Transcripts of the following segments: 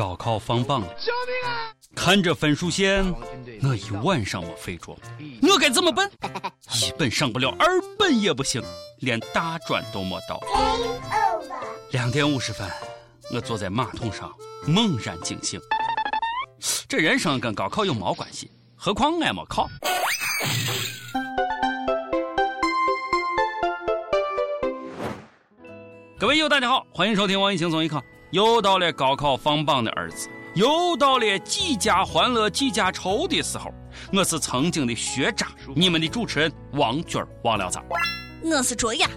高考放榜了，救命啊！看着分数线，我一晚上没睡着，我该怎么办？一 本上不了，二本也不行，连大专都没到。两点五十分，我坐在马桶上，猛然惊醒。这人生跟高考有毛关系？何况俺没考。各位友，大家好，欢迎收听网易轻松一刻。又到了高考放榜的日子，又到了几家欢乐几家愁的时候。我是曾经的学渣，你们的主持人王军儿，忘了咋？我是卓雅。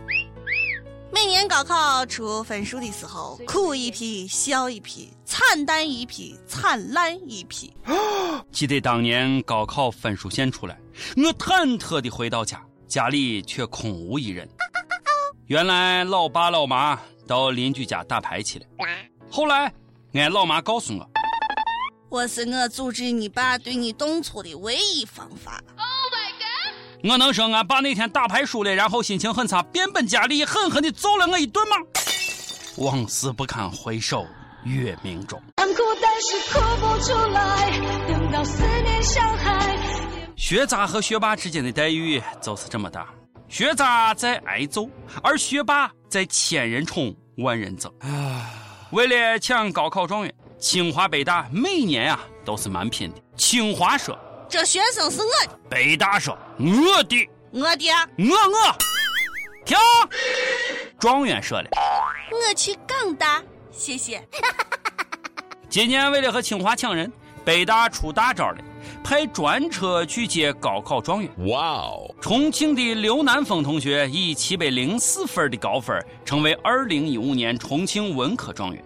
每年高考出分数的时候，哭一批，笑一批，惨淡一批，灿烂一批。记得当年高考分数线出来，我忐忑的回到家，家里却空无一人。原来老爸老妈到邻居家打牌去了。后来，俺老妈告诉我，我是我阻止你爸对你动粗的唯一方法。Oh my god！我能说俺爸那天打牌输了，然后心情很差，变本加厉，狠狠的揍了我一顿吗？往事不堪回首月明中。学渣和学霸之间的待遇就是这么大，学渣在挨揍，而学霸在千人宠万人憎。啊。为了抢高考状元，清华北大每年啊都是蛮拼的。清华说：“这学生是我的。”北大说：“我的，我的，我我。”停！状元说了：“我去港大，谢谢。”今年为了和清华抢人，北大出大招了，派专车去接高考状元。哇哦！重庆的刘南峰同学以七百零四分的高分，成为二零一五年重庆文科状元。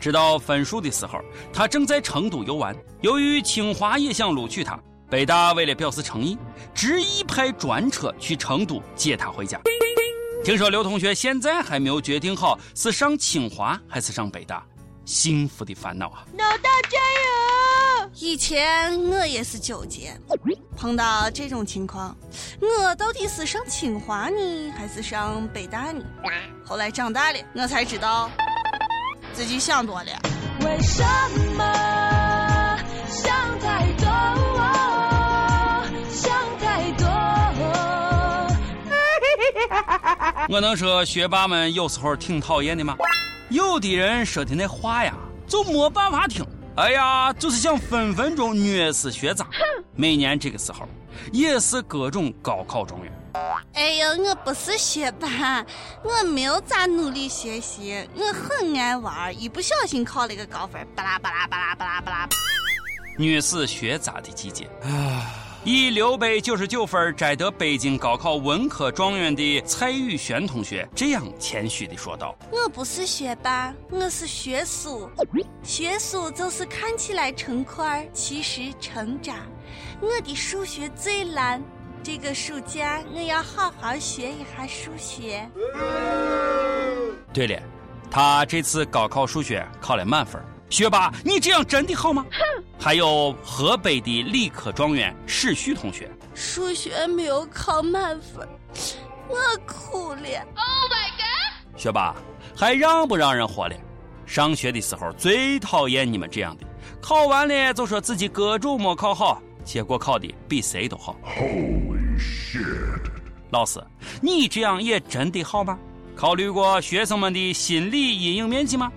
知道分数的时候，他正在成都游玩。由于清华也想录取他，北大为了表示诚意，执意派专车去成都接他回家。听说刘同学现在还没有决定好是上清华还是上北大，幸福的烦恼啊！老大加油！以前我也是纠结，碰到这种情况，我到底是上清华呢，还是上北大呢？后来长大了，我才知道。自己想多了。为什么想太多？想太多。我能说学霸们有时候挺讨厌的吗？有的人说的那话呀，就没办法听。哎呀，就是想分分钟虐死学渣。每年这个时候，也是各种高考状元。哎呦，我不是学霸，我没有咋努力学习，我很爱玩，一不小心考了个高分，巴拉巴拉巴拉巴拉巴拉。虐死学渣的季节啊！以六百九十九分摘得北京高考文科状元的蔡宇轩同学这样谦虚的说道：“我不是学霸，我是学苏。学苏就是看起来成块，其实成渣。我的数学最烂。”这个暑假我要好好学一下数学。对了，他这次高考数学考了满分。学霸，你这样真的好吗？哼！还有河北的理科状元史旭同学，数学没有考满分，我哭了。Oh my god！学霸，还让不让人活了？上学的时候最讨厌你们这样的，考完了就说自己各种没考好。结果考的比谁都好。Holy shit！老师，你这样也真的好吗？考虑过学生们的心理阴影面积吗？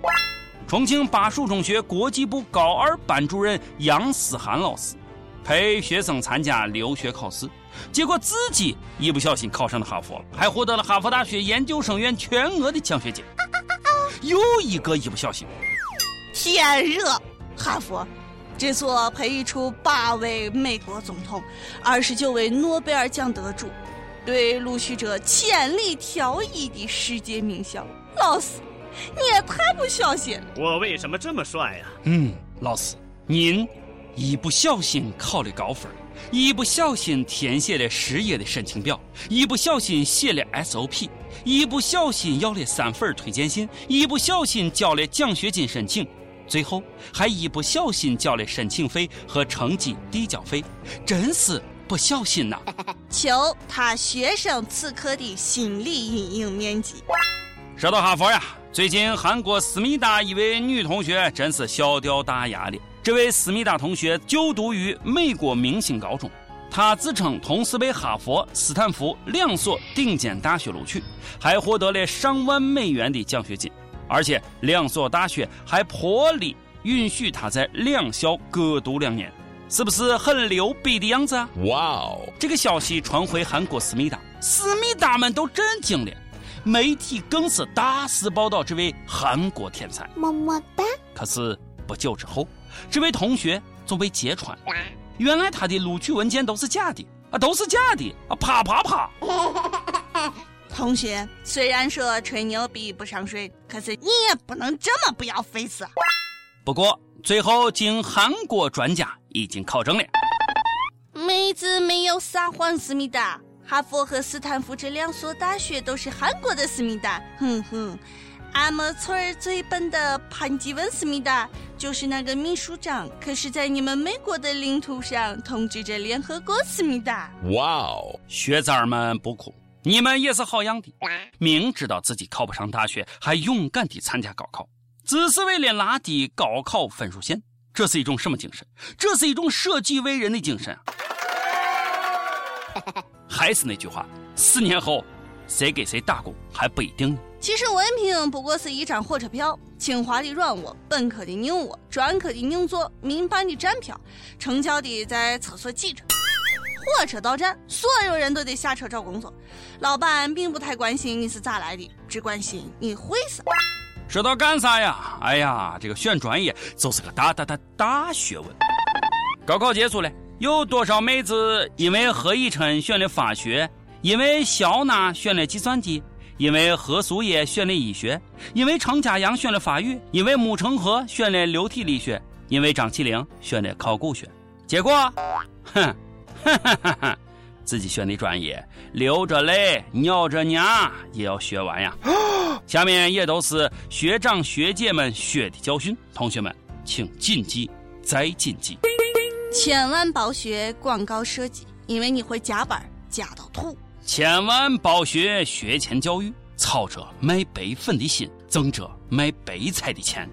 重庆巴蜀中学国际部高二班主任杨思涵老师陪学生参加留学考试，结果自己一不小心考上了哈佛，还获得了哈佛大学研究生院全额的奖学金。又一个一不小心，天热，哈佛。这所培育出八位美国总统、二十九位诺贝尔奖得主，对录取者千里挑一的世界名校。老师，你也太不小心了。我为什么这么帅呀？嗯，老师，您一不小心考了高分，一不小心填写了失业的申请表，一不小心写了 SOP，一不小心要了三份推荐信，一不小心交了奖学金申请。最后还一不小心交了申请费和成绩递交费，真是不小心呐！求他学生此刻的心理阴影面积。说到哈佛呀，最近韩国思密达一位女同学真是小掉大牙了。这位思密达同学就读于美国明星高中，她自称同时被哈佛、斯坦福两所顶尖大学录取，还获得了上万美元的奖学金，而且两所大学还破例允许她在两校各读两年，是不是很牛逼的样子啊？哇哦！这个消息传回韩国思密达，思密达们都震惊了。媒体更是大肆报道这位韩国天才，么么哒。可是不久之后，这位同学就被揭穿，原来他的录取文件都是假的啊，都是假的啊！啪啪啪！同学，虽然说吹牛逼不上税，可是你也不能这么不要 face。不过最后经韩国专家已经考证了，妹子没有撒谎，思密达。哈佛和斯坦福这两所大学都是韩国的思密达，哼哼，俺们村儿最笨的潘基文思密达就是那个秘书长，可是，在你们美国的领土上统治着联合国思密达。哇哦，学子儿们不哭，你们也是好样的，明知道自己考不上大学，还勇敢地参加高考，只是为了拉低高考分数线，这是一种什么精神？这是一种舍己为人的精神啊！还是那句话，四年后，谁给谁打工还不一定。其实文凭不过是一张火车票，清华的软卧，本科的硬卧，专科的硬座，民办的站票，成交的在厕所挤着。火车到站，所有人都得下车找工作。老板并不太关心你是咋来的，只关心你会啥。说到干啥呀？哎呀，这个选专业就是个大大大大学问。高考结束了。有多少妹子因为何以琛选了法学，因为肖娜选了计算机，因为何苏叶选了医学，因为程家阳选了法语，因为穆成河选了流体力学，因为张起灵选了考古学。结果，哼，哈哈哈哈，自己选的专业，流着泪，咬着牙也要学完呀。下面也都是学长学姐们学的教训，同学们请谨记再谨记。千万别学广告设计，因为你会加班加到吐。千万别学学前教育，操着卖白粉的心，挣着卖白菜的钱。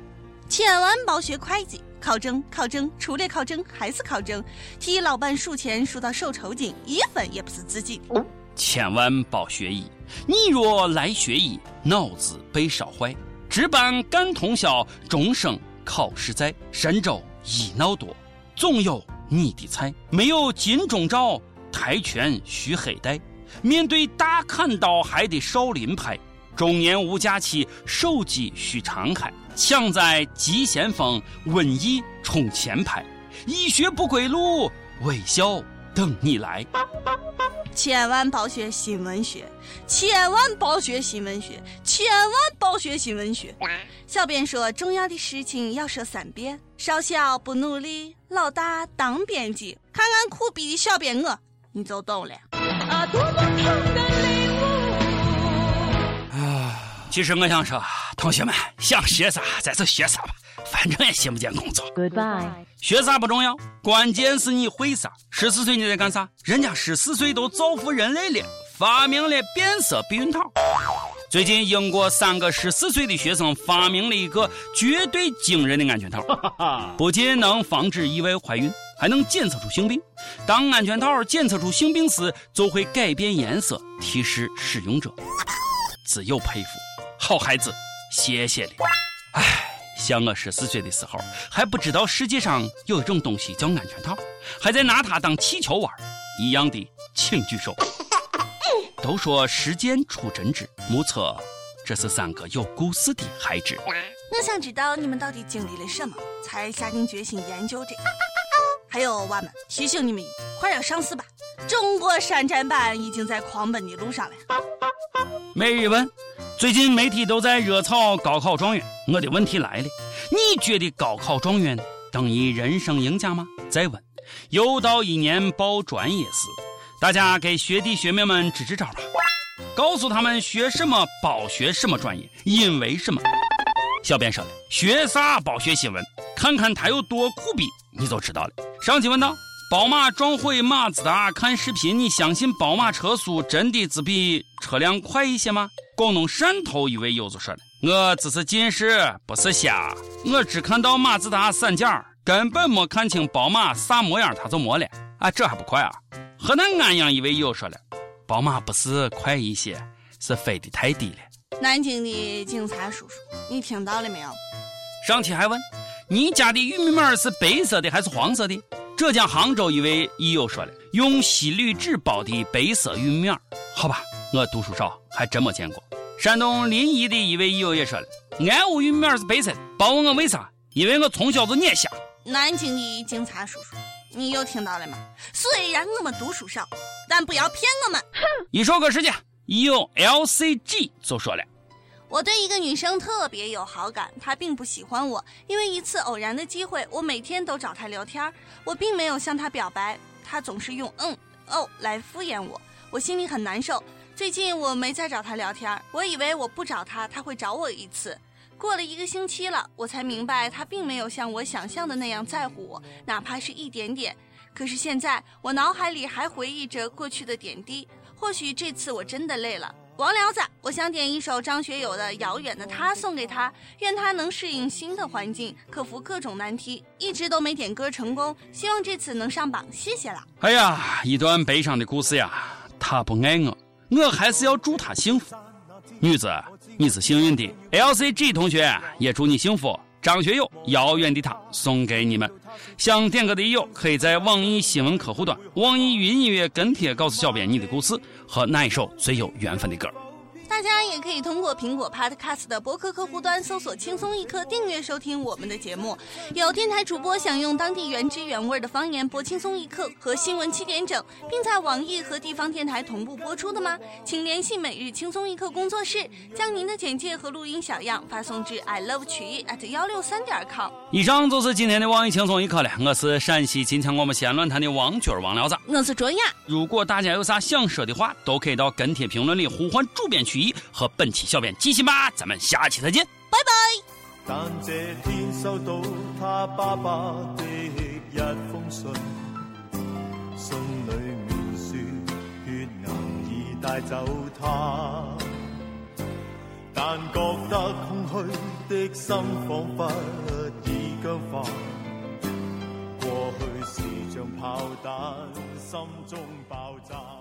千万别学会计，考证考证，除了考证还是考证，替老板数钱数到手抽筋，一分也不是自己的。千万别学医，你若来学医，脑子被烧坏，值班干通宵，终生考试在，神州医闹多。总有你的菜，没有金钟罩，跆拳需黑带。面对大砍刀，还得少林派。中年无假期，手机需常开。抢在急先锋，瘟疫冲前排。医学不归路，微笑等你来。千万别学新闻学，千万别学新闻学，千万别学新闻学。小编说，重要的事情要说三遍。少小不努力，老大当编辑。看看苦逼的小编我，你就懂了。啊，其实我想说，同学们想学啥，咱就学啥吧。反正也寻不见工作。Goodbye。学啥不重要，关键是你会啥。十四岁你在干啥？人家十四岁都造福人类了，发明了变色避孕套。最近，英国三个十四岁的学生发明了一个绝对惊人的安全套，不仅能防止意外怀孕，还能检测出性病。当安全套检测出性病时，就会改变颜色，提示使用者。只有佩服，好孩子，谢谢你。唉。像我十四岁的时候，还不知道世界上有一种东西叫安全套，还在拿它当气球玩一样的，请举手。都说时间出真知，目测这是三个有故事的孩子。我想知道你们到底经历了什么，才下定决心研究这个。还有娃们，提醒你们，快要上市吧！中国山寨版已经在狂奔的路上了。每日问。最近媒体都在热炒高考状元，我的问题来了：你觉得高考状元等于人生赢家吗？再问，又到一年报专业时，大家给学弟学妹们支支招吧，告诉他们学什么包学什么专业，因为什么？小编说了，学啥包学新闻，看看他有多苦逼，你就知道了。上期问道。宝马撞毁马自达，看视频，你相信宝马车速真的只比车辆快一些吗？广东汕头一位友子说了：“我只是近视，不是瞎。我只看到马自达散件根本没看清宝马啥模样，它就没了。啊，这还不快啊？河南安阳一位友说了，宝马不是快一些，是飞得太低了。南京的警察叔叔，你听到了没有？上期还问你家的玉米面是白色的还是黄色的？浙江杭州一位益友说了，用锡铝纸包的白色玉米面。好吧，我读书少，还真没见过。山东临沂的一位益友也说了，俺屋玉米面是白色的。别问我为啥，因为我从小就眼瞎。南京的警察叔叔，你又听到了吗？虽然我们读书少，但不要骗我们。一首歌时间，益友 LCG 就说了。我对一个女生特别有好感，她并不喜欢我。因为一次偶然的机会，我每天都找她聊天，我并没有向她表白，她总是用嗯哦来敷衍我，我心里很难受。最近我没再找她聊天，我以为我不找她，她会找我一次。过了一个星期了，我才明白他并没有像我想象的那样在乎我，哪怕是一点点。可是现在我脑海里还回忆着过去的点滴，或许这次我真的累了。王聊子，我想点一首张学友的《遥远的他》送给他，愿他能适应新的环境，克服各种难题。一直都没点歌成功，希望这次能上榜，谢谢了。哎呀，一段悲伤的故事呀！他不爱我，我还是要祝他幸福。女子，你是幸运的。LCG 同学也祝你幸福。张学友《遥远的他》送给你们。想点歌的友可以在网易新闻客户端、网易云音乐跟帖告诉小编你的故事和那一首最有缘分的歌。大家也可以通过苹果 Podcast 的播客客户端搜索“轻松一刻”，订阅收听我们的节目。有电台主播想用当地原汁原味的方言播《轻松一刻》和新闻七点整，并在网易和地方电台同步播出的吗？请联系每日轻松一刻工作室，将您的简介和录音小样发送至 i love 曲艺 at 幺六三点 com。以上就是今天的网易轻松一刻了。我是陕西金枪广播西安论坛的王军王聊子，我是卓雅。如果大家有啥想说的话，都可以到跟帖评论里呼唤主编曲艺和本期小编继续吧。咱们下期再见，拜拜。但这天收到他爸爸的一封信，信里面说血癌已带走他，但觉得空虚的心仿佛已僵化，过去是像炮弹，心中爆炸。